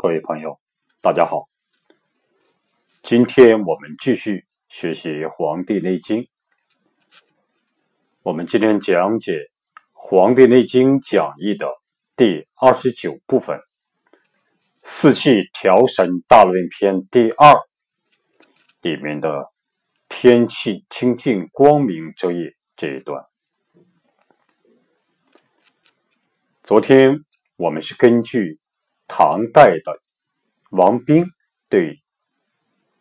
各位朋友，大家好。今天我们继续学习《黄帝内经》。我们今天讲解《黄帝内经讲义》的第二十九部分“四气调神大论篇”第二里面的“天气清净光明之夜”这一段。昨天我们是根据唐代的王冰对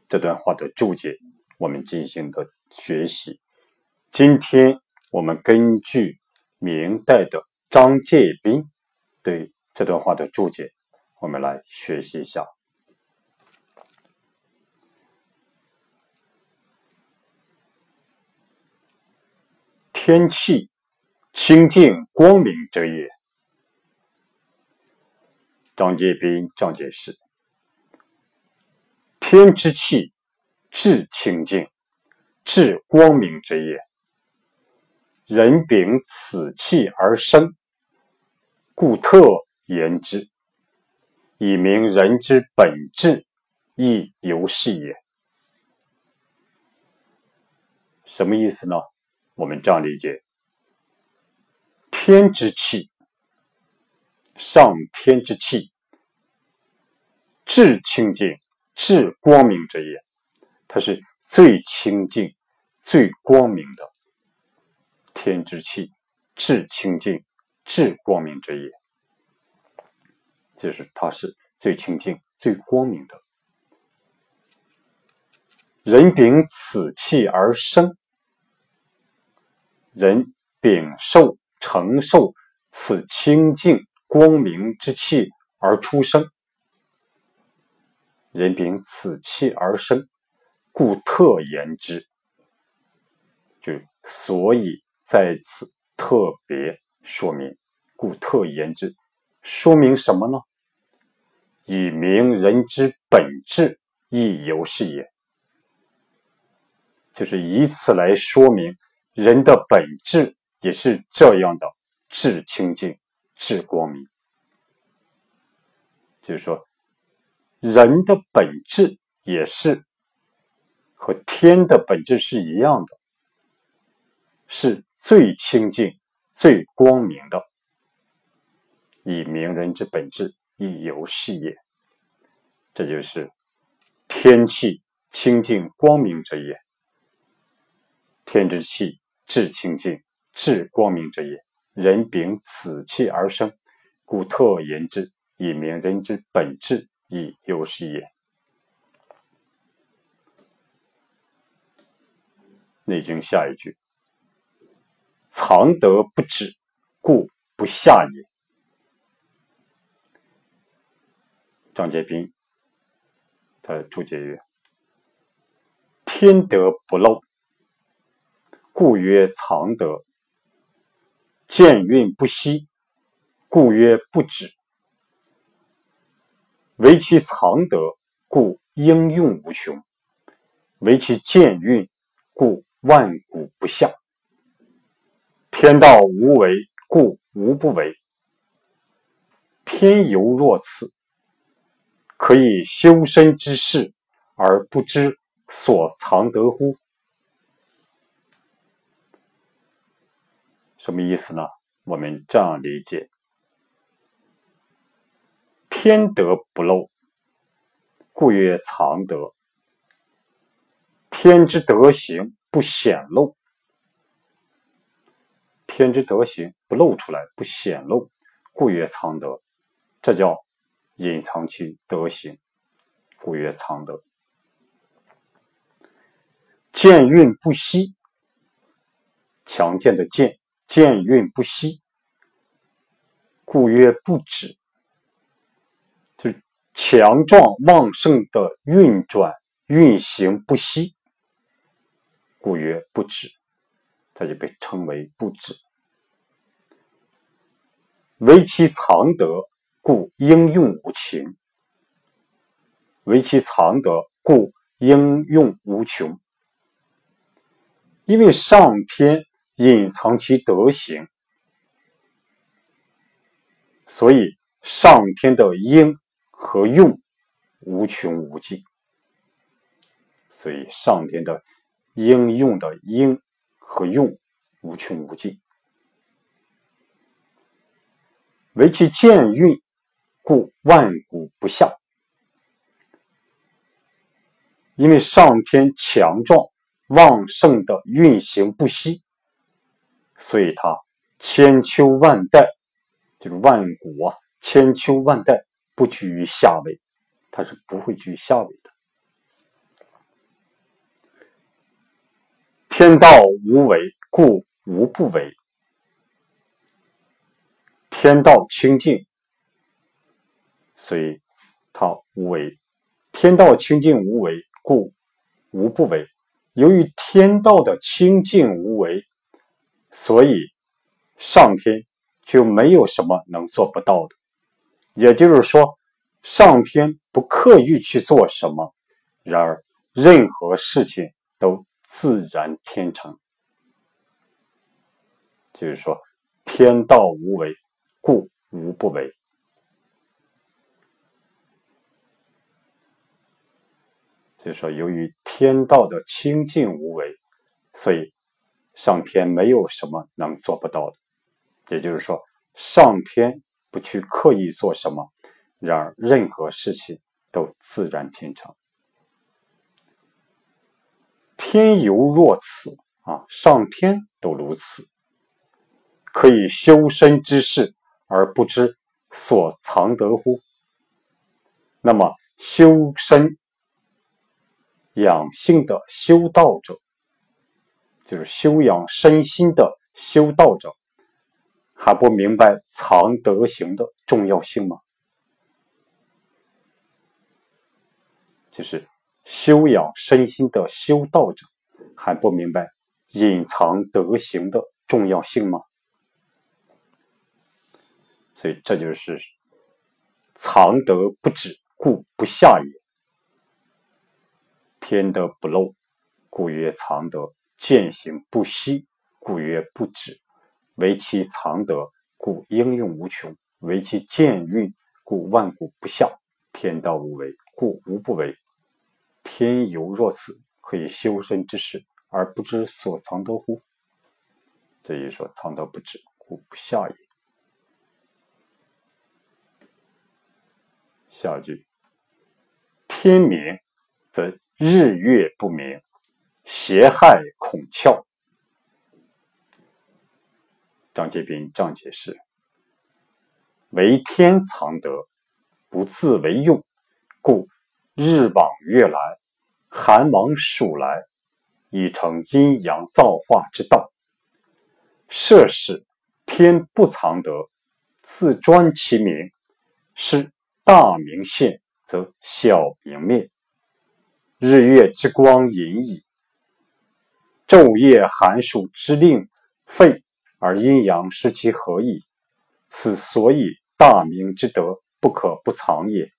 这段话的注解，我们进行的学习。今天我们根据明代的张介宾对这段话的注解，我们来学习一下。天气清净光明者也。张杰斌张解释：天之气，至清净，至光明之也。人秉此气而生，故特言之，以明人之本质，亦由是也。什么意思呢？我们这样理解：天之气。上天之气，至清净、至光明之也。它是最清净、最光明的天之气，至清净、至光明之也。就是它是最清净、最光明的。人秉此气而生，人秉受、承受此清净。光明之气而出生，人秉此气而生，故特言之。就所以在此特别说明，故特言之，说明什么呢？以明人之本质，亦犹是也。就是以此来说明人的本质也是这样的，至清净。至光明，就是说，人的本质也是和天的本质是一样的，是最清净、最光明的。以明人之本质，亦犹是也。这就是天气清净光明者也。天之气，至清净、至光明者也。人秉此气而生，故特言之，以明人之本质，亦有是也。《内经》下一句：“藏德不止，故不下也。”张杰斌他注解曰：“天德不漏，故曰藏德。”见运不息，故曰不止；为其藏德，故应用无穷；为其见运，故万古不下。天道无为，故无不为。天犹若此，可以修身之事而不知所藏德乎？什么意思呢？我们这样理解：天德不漏，故曰藏德；天之德行不显露，天之德行不露出来，不显露，故曰藏德。这叫隐藏其德行，故曰藏德。见运不息，强健的健。见运不息，故曰不止。就强壮旺盛的运转运行不息，故曰不止，它就被称为不止。为其藏德，故应用无情；为其藏德，故应用无穷。因为上天。隐藏其德行，所以上天的应和用无穷无尽，所以上天的应用的应和用无穷无尽，为其见运，故万古不下。因为上天强壮旺盛的运行不息，所以它千秋万代，就是万古啊，千秋万代不居于下位，它是不会居下位的。天道无为，故无不为。天道清净，所以它无为。天道清净无为。故无不为。由于天道的清净无为，所以上天就没有什么能做不到的。也就是说，上天不刻意去做什么，然而任何事情都自然天成。就是说，天道无为，故无不为。就是说，由于天道的清净无为，所以上天没有什么能做不到的。也就是说，上天不去刻意做什么，然而任何事情都自然天成。天犹若此啊，上天都如此，可以修身之事而不知所藏得乎？那么修身。养性的修道者，就是修养身心的修道者，还不明白藏德行的重要性吗？就是修养身心的修道者，还不明白隐藏德行的重要性吗？所以这就是藏德不止，故不下也。天德不漏，故曰藏德；见行不息，故曰不止。为其藏德，故应用无穷；为其见运，故万古不下。天道无为，故无不为。天犹若此，可以修身之事而不知所藏得乎？这一说，藏德不止，故不下也。下句：天明，则。日月不明，邪害孔窍。张继斌张解释：为天藏德，不自为用，故日往月来，寒往暑来，已成阴阳造化之道。设使天不藏德，自专其名，是大明现，则小明灭。日月之光隐矣，昼夜寒暑之令废，而阴阳失其合矣。此所以大明之德不可不藏也。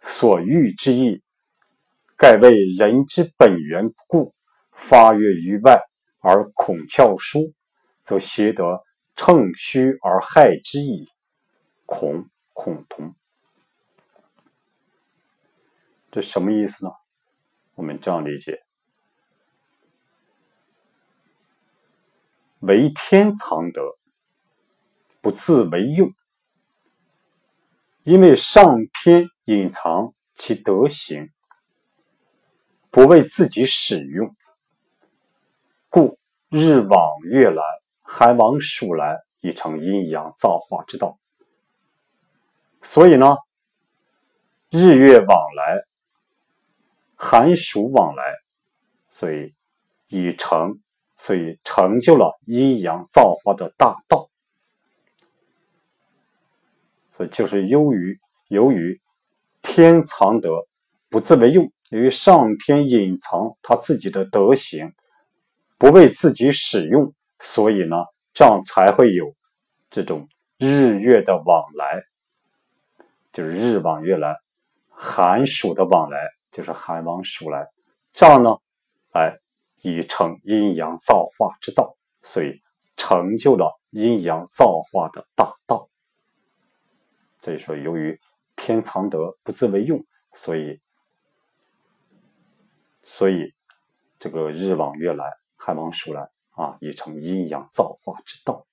所欲之意，盖为人之本源故，发越于外而孔窍疏，则邪得乘虚而害之矣。孔孔同，这什么意思呢？我们这样理解：为天藏德，不自为用。因为上天隐藏其德行，不为自己使用，故日往月来，寒往暑来，已成阴阳造化之道。所以呢，日月往来。寒暑往来，所以已成，所以成就了阴阳造化的大道。所以就是由于由于天藏德不自为用，由于上天隐藏他自己的德行，不为自己使用，所以呢，这样才会有这种日月的往来，就是日往月来，寒暑的往来。就是寒往暑来，这样呢，哎已成阴阳造化之道，所以成就了阴阳造化的大道。所以说，由于天。藏德，不自为用，所以，所以这个日往月来，寒往暑来啊，已成阴阳造化之道。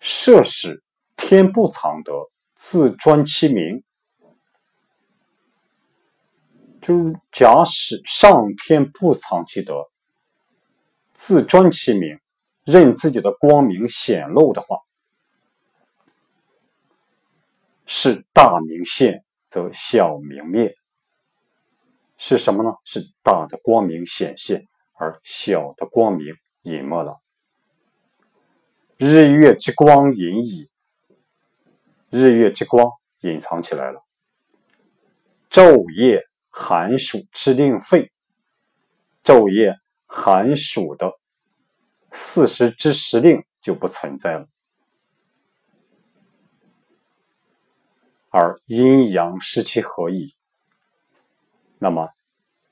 设使天不藏德，自专其名。就假使上天不藏其德，自专其名，任自己的光明显露的话，是大明现，则小明灭。是什么呢？是大的光明显现，而小的光明隐没了。日月之光隐矣，日月之光隐藏起来了。昼夜寒暑之令废，昼夜寒暑的四时之时令就不存在了，而阴阳失其合矣。那么，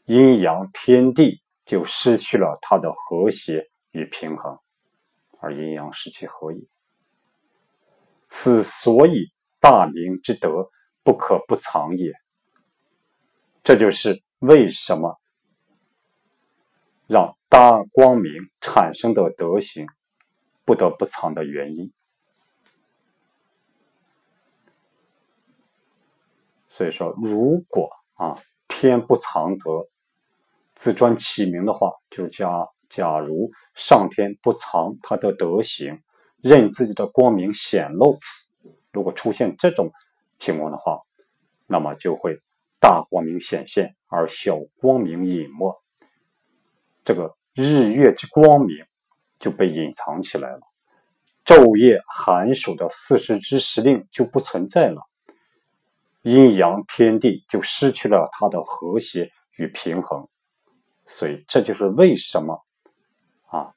阴阳天地就失去了它的和谐与平衡。而阴阳失其合矣。此所以大明之德不可不藏也。这就是为什么让大光明产生的德行不得不藏的原因。所以说，如果啊天不藏德，自专其名的话，就是加。假如上天不藏他的德行，任自己的光明显露，如果出现这种情况的话，那么就会大光明显现，而小光明隐没，这个日月之光明就被隐藏起来了，昼夜寒暑的四时之时令就不存在了，阴阳天地就失去了它的和谐与平衡，所以这就是为什么啊。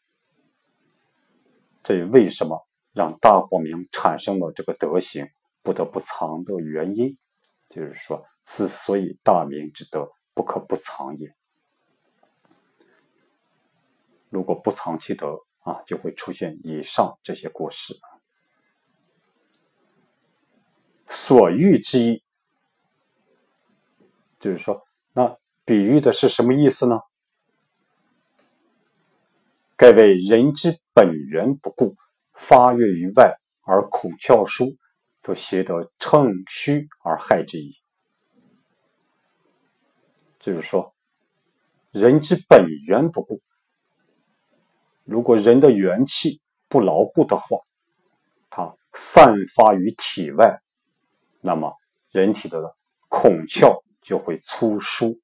这为什么让大光明产生了这个德行不得不藏的原因？就是说，此所以大明之德不可不藏也。如果不藏其德啊，就会出现以上这些过失。所欲之意，就是说，那比喻的是什么意思呢？盖为人之本源不顾，发越于外而苦窍疏，则邪得乘虚而害之矣。就是说，人之本源不顾，如果人的元气不牢固的话，它散发于体外，那么人体的孔窍就会粗疏，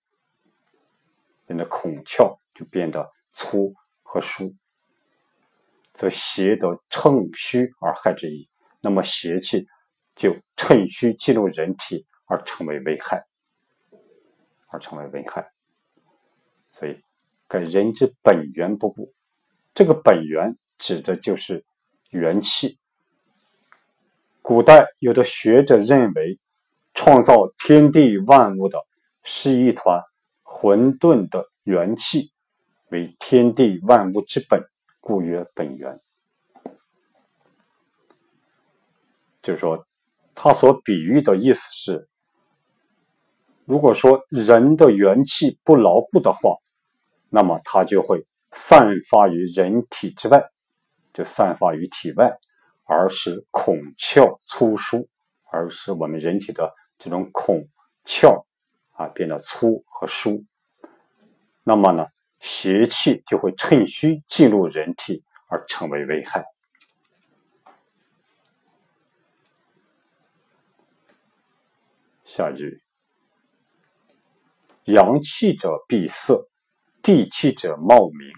人的孔窍就变得粗。和疏，则邪得乘虚而害之矣。那么邪气就趁虚进入人体而成为危害，而成为危害。所以，跟人之本源不固，这个本源指的就是元气。古代有的学者认为，创造天地万物的是一团混沌的元气。为天地万物之本，故曰本源。就是说，他所比喻的意思是：如果说人的元气不牢固的话，那么它就会散发于人体之外，就散发于体外，而使孔窍粗疏，而使我们人体的这种孔窍啊变得粗和疏。那么呢？邪气就会趁虚进入人体而成为危害。下一句：阳气者闭塞，地气者冒明。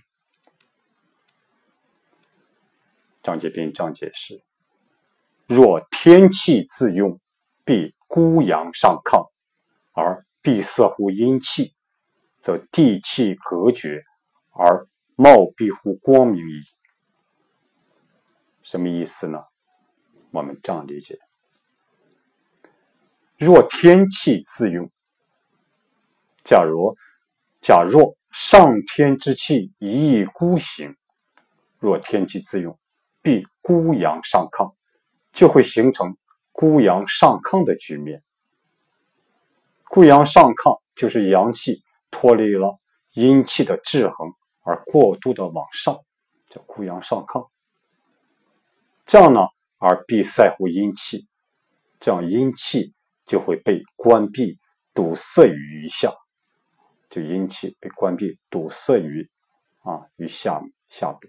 张节篇章解释：若天气自用，必孤阳上亢，而闭塞乎阴气。则地气隔绝，而貌蔽乎光明矣。什么意思呢？我们这样理解：若天气自用，假如假若上天之气一意孤行，若天气自用，必孤阳上亢，就会形成孤阳上亢的局面。孤阳上亢就是阳气脱离了阴气的制衡而过度的往上，叫孤阳上亢。这样呢，而必塞乎阴气，这样阴气就会被关闭、堵塞于余下，就阴气被关闭、堵塞于啊于下下部。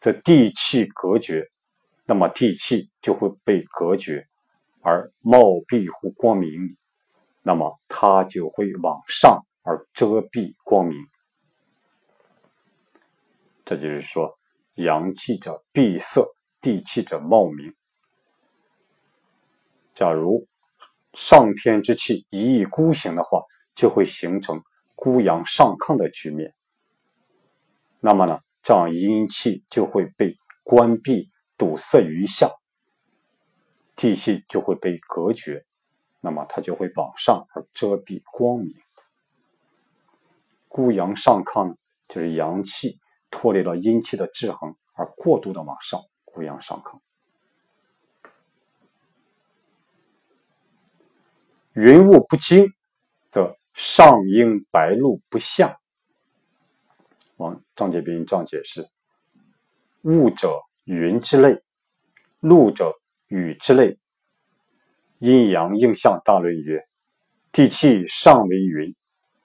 这地气隔绝，那么地气就会被隔绝，而冒蔽乎光明，那么它就会往上而遮蔽光明。这就是说，阳气者闭塞，地气者冒明。假如上天之气一意孤行的话，就会形成孤阳上亢的局面。那么呢？这样阴气就会被关闭、堵塞于下，地气就会被隔绝，那么它就会往上而遮蔽光明。孤阳上亢就是阳气脱离了阴气的制衡而过度的往上，孤阳上亢。云雾不惊，则上应白露不下。王张杰斌这样解释：雾者云之类，露者雨之类。阴阳应象大论曰：地气上为云，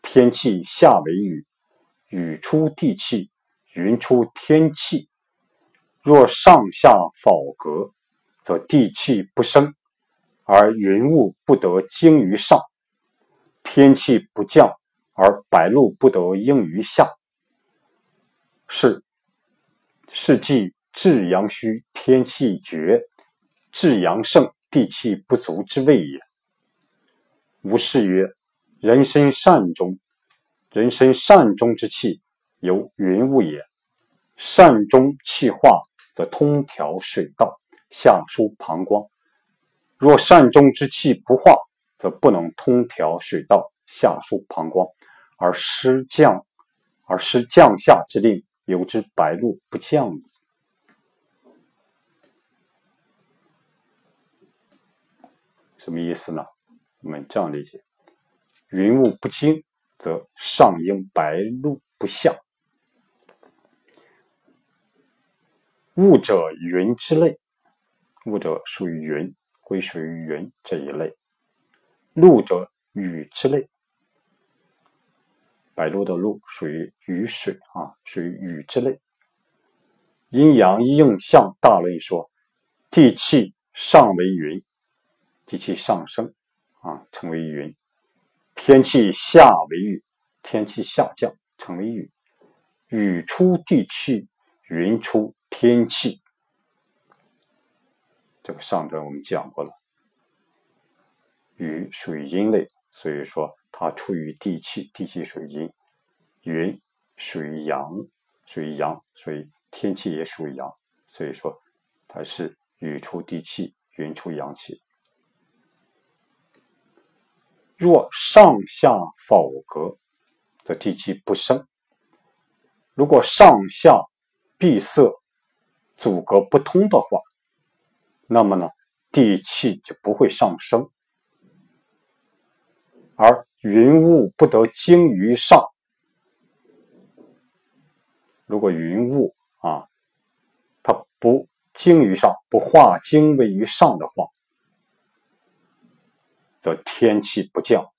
天气下为雨。雨出地气，云出天气。若上下否隔，则地气不生，而云雾不得精于上；天气不降，而白露不得应于下。是，是即至阳虚，天气绝；至阳盛，地气不足之谓也。吾是曰：人身善终，人身善终之气，由云雾也。善终气化，则通调水道，下输膀胱；若善终之气不化，则不能通调水道，下输膀胱，而失降，而失降下之令。有之白露不降矣。什么意思呢？我们这样理解：云雾不惊，则上应白露不下。雾者云之类，雾者属于云，归属于云这一类；露者雨之类。白露的露属于雨水啊，属于雨之类。阴阳应象大论说，地气上为云，地气上升啊，成为云；天气下为雨，天气下降成为雨。雨出地气，云出天气。这个上段我们讲过了，雨属于阴类，所以说。它出于地气，地气属于阴；云属于阳，属于阳，所以天气也属于阳。所以说，它是雨出地气，云出阳气。若上下否隔，则地气不生。如果上下闭塞、阻隔不通的话，那么呢，地气就不会上升，而。云雾不得精于上，如果云雾啊，它不精于上，不化精位于上的话，则天气不降。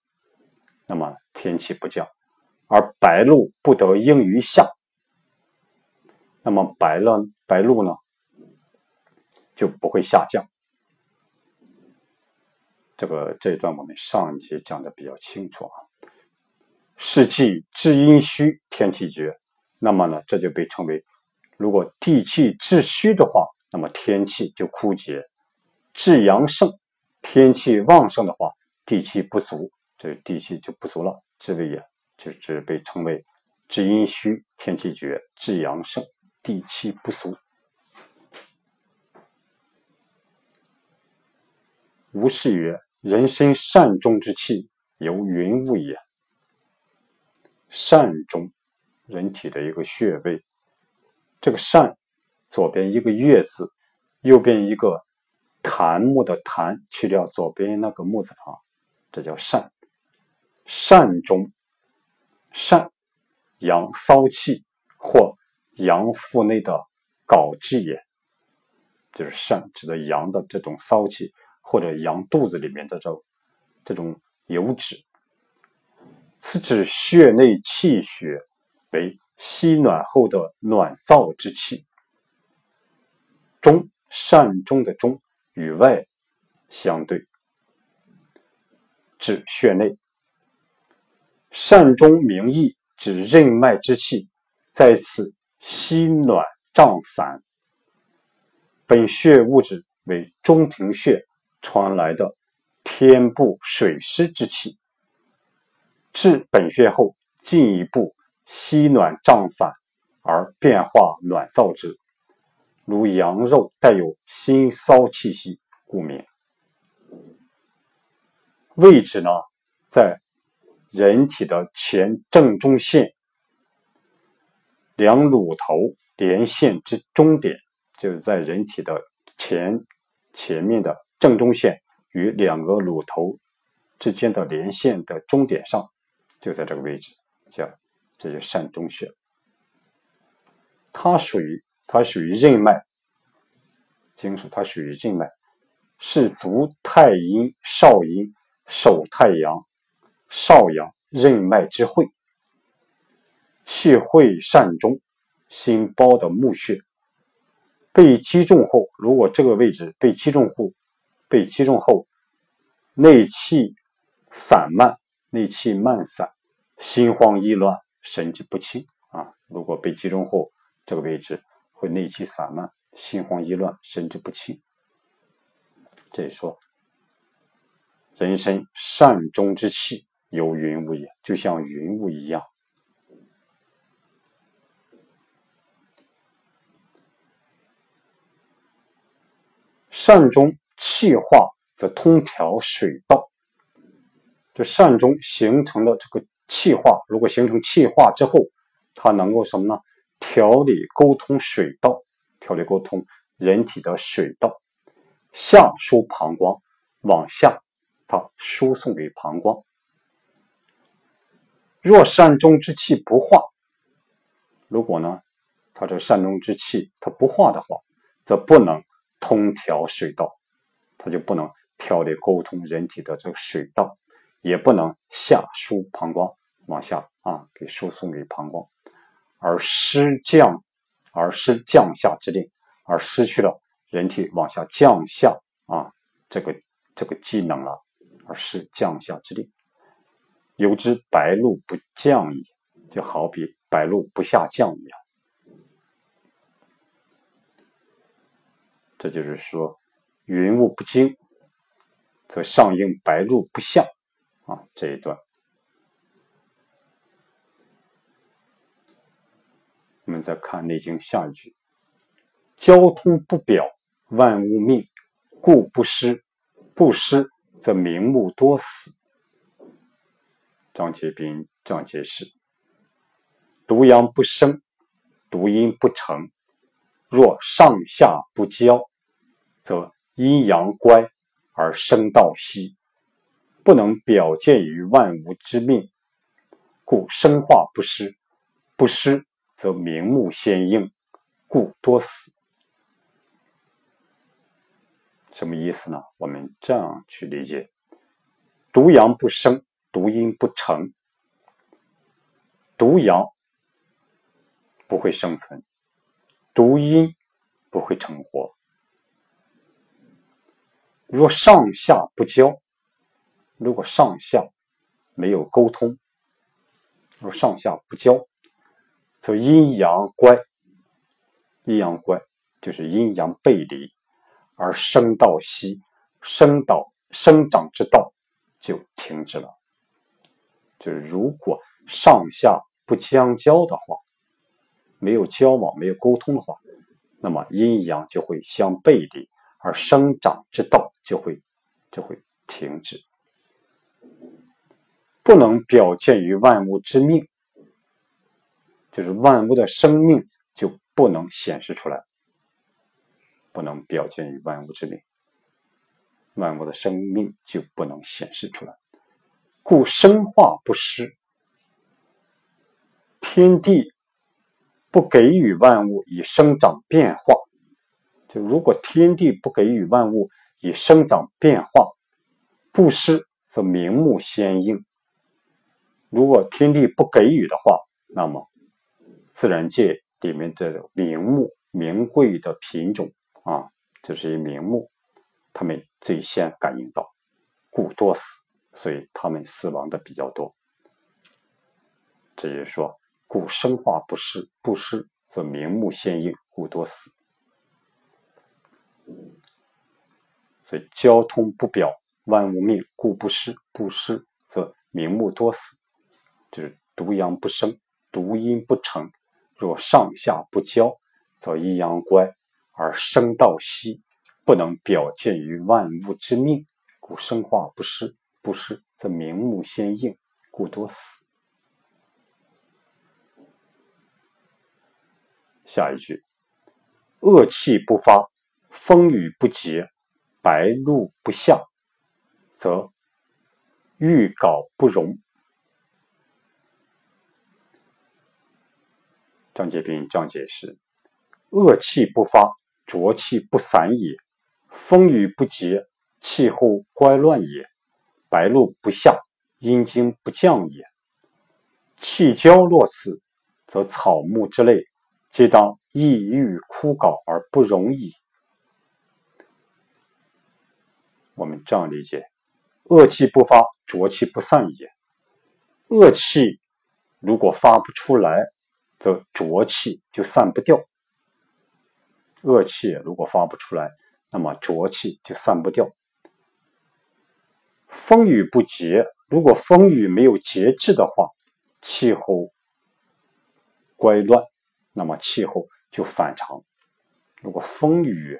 那么天气不降，而白露不得应于下，那么白了白露呢，就不会下降。这个这一段我们上一节讲的比较清楚啊。是气至阴虚，天气绝，那么呢，这就被称为，如果地气至虚的话，那么天气就枯竭；至阳盛，天气旺盛的话，地气不足，这地气就不足了。这位也就是被称为至阴虚，天气绝；至阳盛，地气不足。吴氏曰。人身善终之气，由云雾也。善终，人体的一个穴位。这个善，左边一个月字，右边一个檀木的檀去掉左边那个木字旁，这叫善。善中，善，阳骚气或阳腹内的睾质也，就是善指的阳的这种骚气，或者羊肚子里面的这这种油脂。此指血内气血为吸暖后的暖燥之气。中善中的中与外相对，指血内。善中名义指任脉之气在此吸暖胀散。本穴物质为中庭穴传来的天部水湿之气，至本穴后进一步吸暖胀散而变化暖燥之，如羊肉带有腥骚气息，故名。位置呢，在。人体的前正中线，两乳头连线之中点，就是在人体的前前面的正中线与两个乳头之间的连线的中点上，就在这个位置，叫这就膻中穴。它属于它属于任脉，经属它属于任脉，是足太阴、少阴、手太阳。少阳任脉之会，气会膻中心包的募穴，被击中后，如果这个位置被击中后，被击中后，内气散漫，内气漫散，心慌意乱，神志不清啊。如果被击中后，这个位置会内气散漫，心慌意乱，神志不清。这里说，人生善中之气。有云雾也，就像云雾一样。善中气化则通调水道，就善中形成的这个气化，如果形成气化之后，它能够什么呢？调理沟通水道，调理沟通人体的水道，下输膀胱，往下它输送给膀胱。若善中之气不化，如果呢，它这善中之气它不化的话，则不能通调水道，它就不能调理沟通人体的这个水道，也不能下输膀胱，往下啊给输送给膀胱，而失降，而失降下之令，而失去了人体往下降下啊这个这个技能了，而失降下之令。有之白露不降矣，就好比白露不下降一样。这就是说，云雾不惊，则上应白露不下啊。这一段，我们再看《内经》下一句：“交通不表，万物命，故不失。不失，则明目多死。”张节斌张节士，独阳不生，独阴不成。若上下不交，则阴阳乖而生道息，不能表见于万物之命，故生化不失。不失则明目先应，故多死。什么意思呢？我们这样去理解：独阳不生。独阴不成，独阳不会生存，独阴不会成活。若上下不交，如果上下没有沟通，若上下不交，则阴阳乖，阴阳乖就是阴阳背离，而生道息，生道生长之道就停止了。就是如果上下不相交的话，没有交往、没有沟通的话，那么阴阳就会相背离，而生长之道就会就会停止，不能表现于万物之命，就是万物的生命就不能显示出来，不能表现于万物之命。万物的生命就不能显示出来。故生化不施，天地不给予万物以生长变化。就如果天地不给予万物以生长变化，不施则名目先应。如果天地不给予的话，那么自然界里面的名目名贵的品种啊，这些名目，他们最先感应到，故多死。所以他们死亡的比较多，这就是说，故生化不施，不施则名目先应，故多死。所以交通不表万物命，故不施，不施则名目多死。就是独阳不生，独阴不成。若上下不交，则阴阳乖而生道息，不能表见于万物之命，故生化不施。不失，则名目先应，故多死。下一句：恶气不发，风雨不节，白露不下，则欲槁不容。张杰斌这样解释：恶气不发，浊气不散也；风雨不节，气候乖乱也。白露不下，阴经不降也。气交若此，则草木之类，皆当抑郁枯槁而不容矣。我们这样理解：恶气不发，浊气不散也。恶气如果发不出来，则浊气就散不掉。恶气如果发不出来，那么浊气就散不掉。风雨不节，如果风雨没有节制的话，气候乖乱，那么气候就反常。如果风雨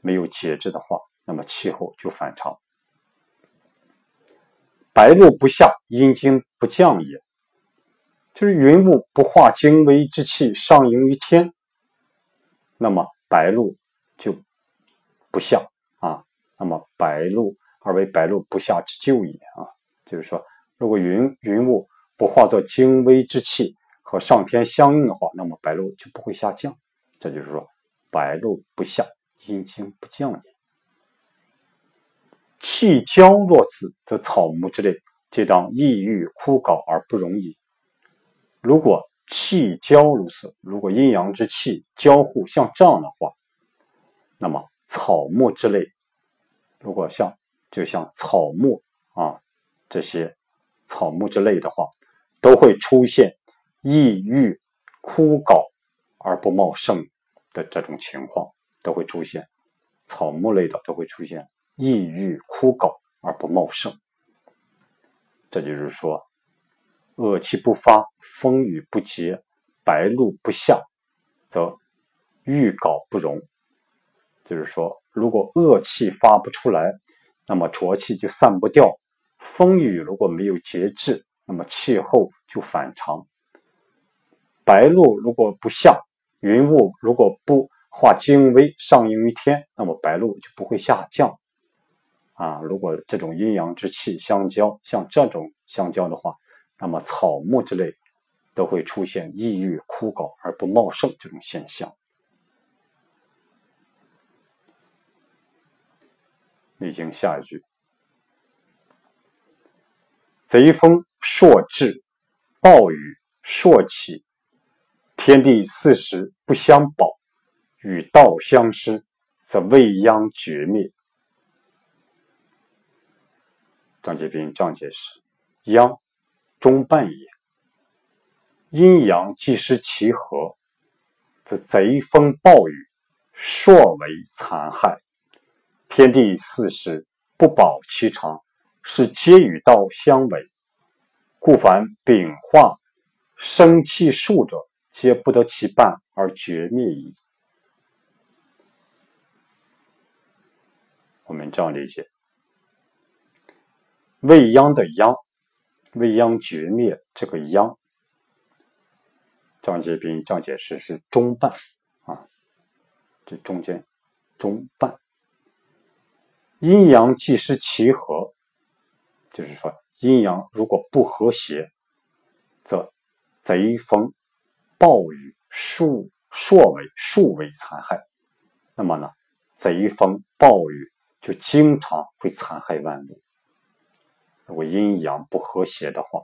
没有节制的话，那么气候就反常。白露不下，阴经不降也，就是云雾不化精微之气上迎于天，那么白露就不下啊，那么白露。而为白露不下之咎也啊，就是说，如果云云雾不化作精微之气和上天相应的话，那么白露就不会下降。这就是说，白露不下，阴经不降也。气交若此，则草木之类，皆当抑郁枯槁而不容易。如果气交如此，如果阴阳之气交互像这样的话，那么草木之类，如果像就像草木啊，这些草木之类的话，都会出现抑郁、枯槁而不茂盛的这种情况，都会出现草木类的都会出现抑郁、枯槁而不茂盛。这就是说，恶气不发，风雨不节，白露不下，则郁槁不容。就是说，如果恶气发不出来。那么浊气就散不掉，风雨如果没有节制，那么气候就反常。白露如果不下，云雾如果不化精微上应于天，那么白露就不会下降。啊，如果这种阴阳之气相交，像这种相交的话，那么草木之类都会出现抑郁枯槁而不茂盛这种现象。已经下一句：贼风朔至，暴雨朔起，天地四时不相保，与道相失，则未央绝灭。张杰斌这样解释：央，中半也。阴阳既失其和，则贼风暴雨，朔为残害。天地四时不保其常，是皆与道相违，故凡丙化生气数者，皆不得其半而绝灭矣。我们这样理解：未央的央，未央绝灭这个央，张杰斌这样解释是中半啊，这中间中半。阴阳既失其和，就是说阴阳如果不和谐，则贼风、暴雨、数硕为数为残害。那么呢，贼风暴雨就经常会残害万物。如果阴阳不和谐的话，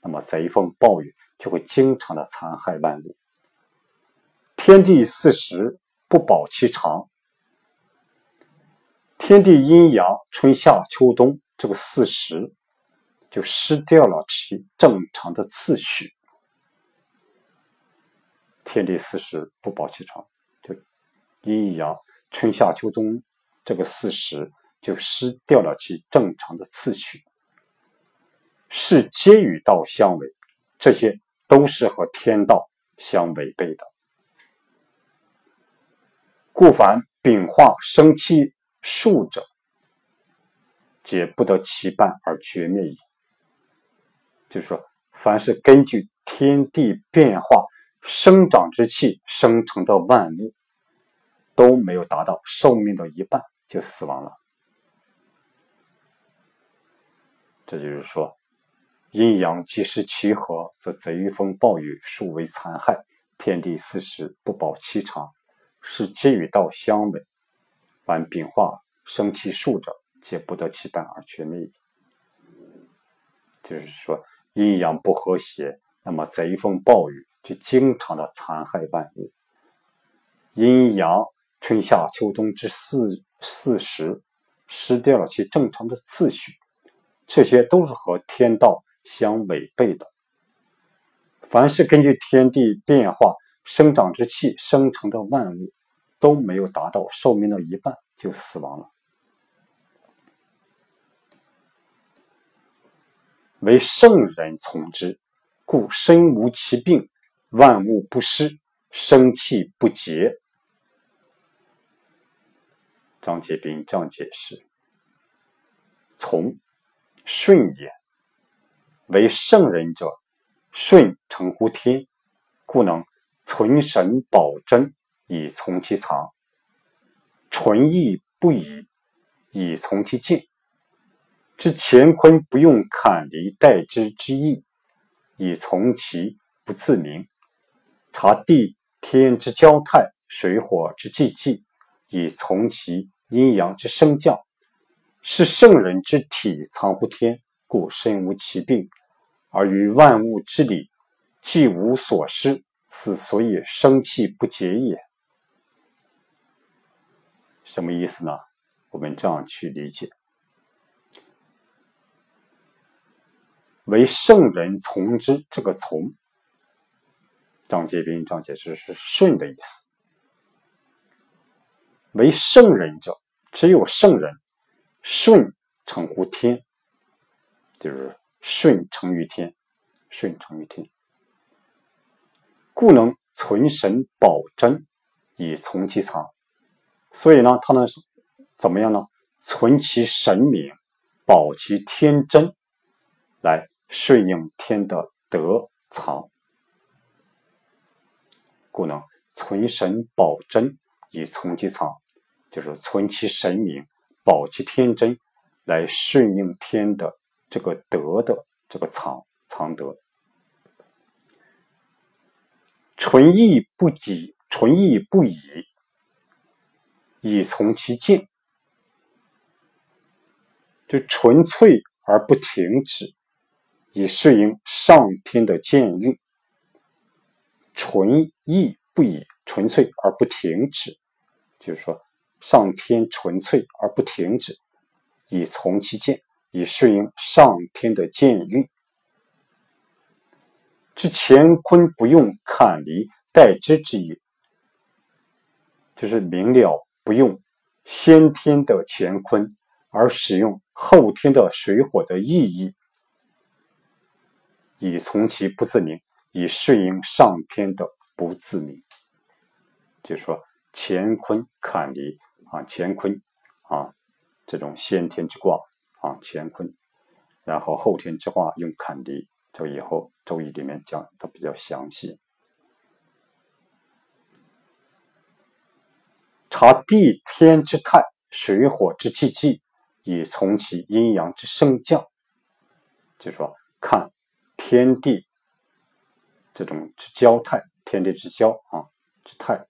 那么贼风暴雨就会经常的残害万物。天地四时不保其常，天地阴阳春夏秋冬这个四时就失掉了其正常的次序。天地四时不保其常，就阴阳春夏秋冬这个四时就失掉了其正常的次序。是皆与道相违，这些都是和天道相违背的。故凡丙化生气数者，皆不得其半而绝灭矣。就是说，凡是根据天地变化生长之气生成的万物，都没有达到寿命的一半就死亡了。这就是说。阴阳既失其和，则贼风暴雨数为残害，天地四时不保其常，是皆与道相违。凡丙化生其数者，皆不得其伴而绝灭。就是说，阴阳不和谐，那么贼风暴雨就经常的残害万物。阴阳春夏秋冬之四四时失掉了其正常的次序，这些都是和天道。相违背的。凡是根据天地变化生长之气生成的万物，都没有达到寿命的一半就死亡了。为圣人从之，故身无其病，万物不失，生气不竭。张杰斌这样解释：从，顺也。为圣人者，顺承乎天，故能存神保真以从其藏；纯意不以以从其静。知乾坤不用坎离代之之意，以从其不自明；察地天之交泰，水火之济济，以从其阴阳之升降。是圣人之体藏乎天。故身无其病，而于万物之理，既无所失，此所以生气不竭也。什么意思呢？我们这样去理解：为圣人从之，这个“从”，张杰斌张解释是顺的意思。为圣人者，只有圣人顺称乎天。就是顺承于天，顺承于天，故能存神保真，以从其藏。所以呢，他能怎么样呢？存其神明，保其天真，来顺应天的德藏。故能存神保真，以从其藏，就是存其神明，保其天真，来顺应天的。这个德的这个藏藏德，纯义不己，纯义不以，以从其静，就纯粹而不停止，以适应上天的监运。纯义不以，纯粹而不停止，就是说上天纯粹而不停止，以从其见。以顺应上天的建运，知乾坤不用坎离代之之意，就是明了不用先天的乾坤，而使用后天的水火的意义，以从其不自明，以顺应上天的不自明。就是说，乾坤坎离啊，乾坤啊，这种先天之卦。啊，乾坤，然后后天之化用坎离，这以后周易里面讲的比较详细。察地天之泰，水火之气机，以从其阴阳之升降。就说，看天地这种之交态，天地之交啊之态，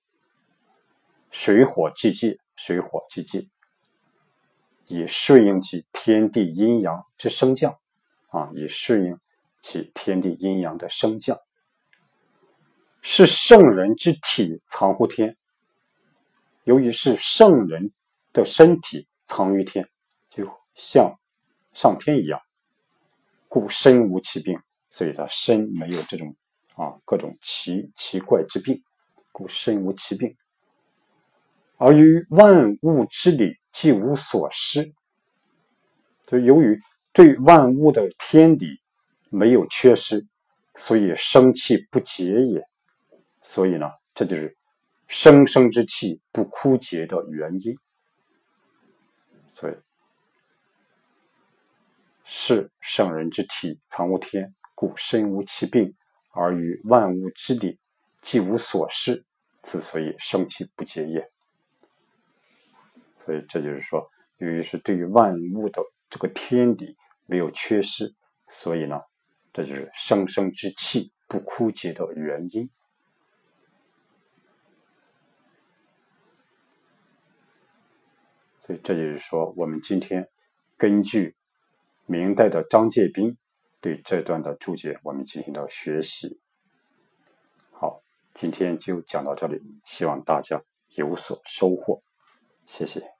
水火既济，水火既济，以顺应其天地阴阳之升降啊，以顺应其天地阴阳的升降。是圣人之体藏乎天，由于是圣人的身体藏于天，就像上天一样，故身无其病，所以他身没有这种啊各种奇奇怪之病，故身无其病。而于万物之理，既无所失，就由于对万物的天理没有缺失，所以生气不竭也。所以呢，这就是生生之气不枯竭的原因。所以，是圣人之体藏无天，故身无其病，而于万物之理，既无所失，此所以生气不竭也。所以，这就是说，由于是对于万物的这个天理没有缺失，所以呢，这就是生生之气不枯竭的原因。所以这就是说，我们今天根据明代的张介宾对这段的注解，我们进行了学习。好，今天就讲到这里，希望大家有所收获，谢谢。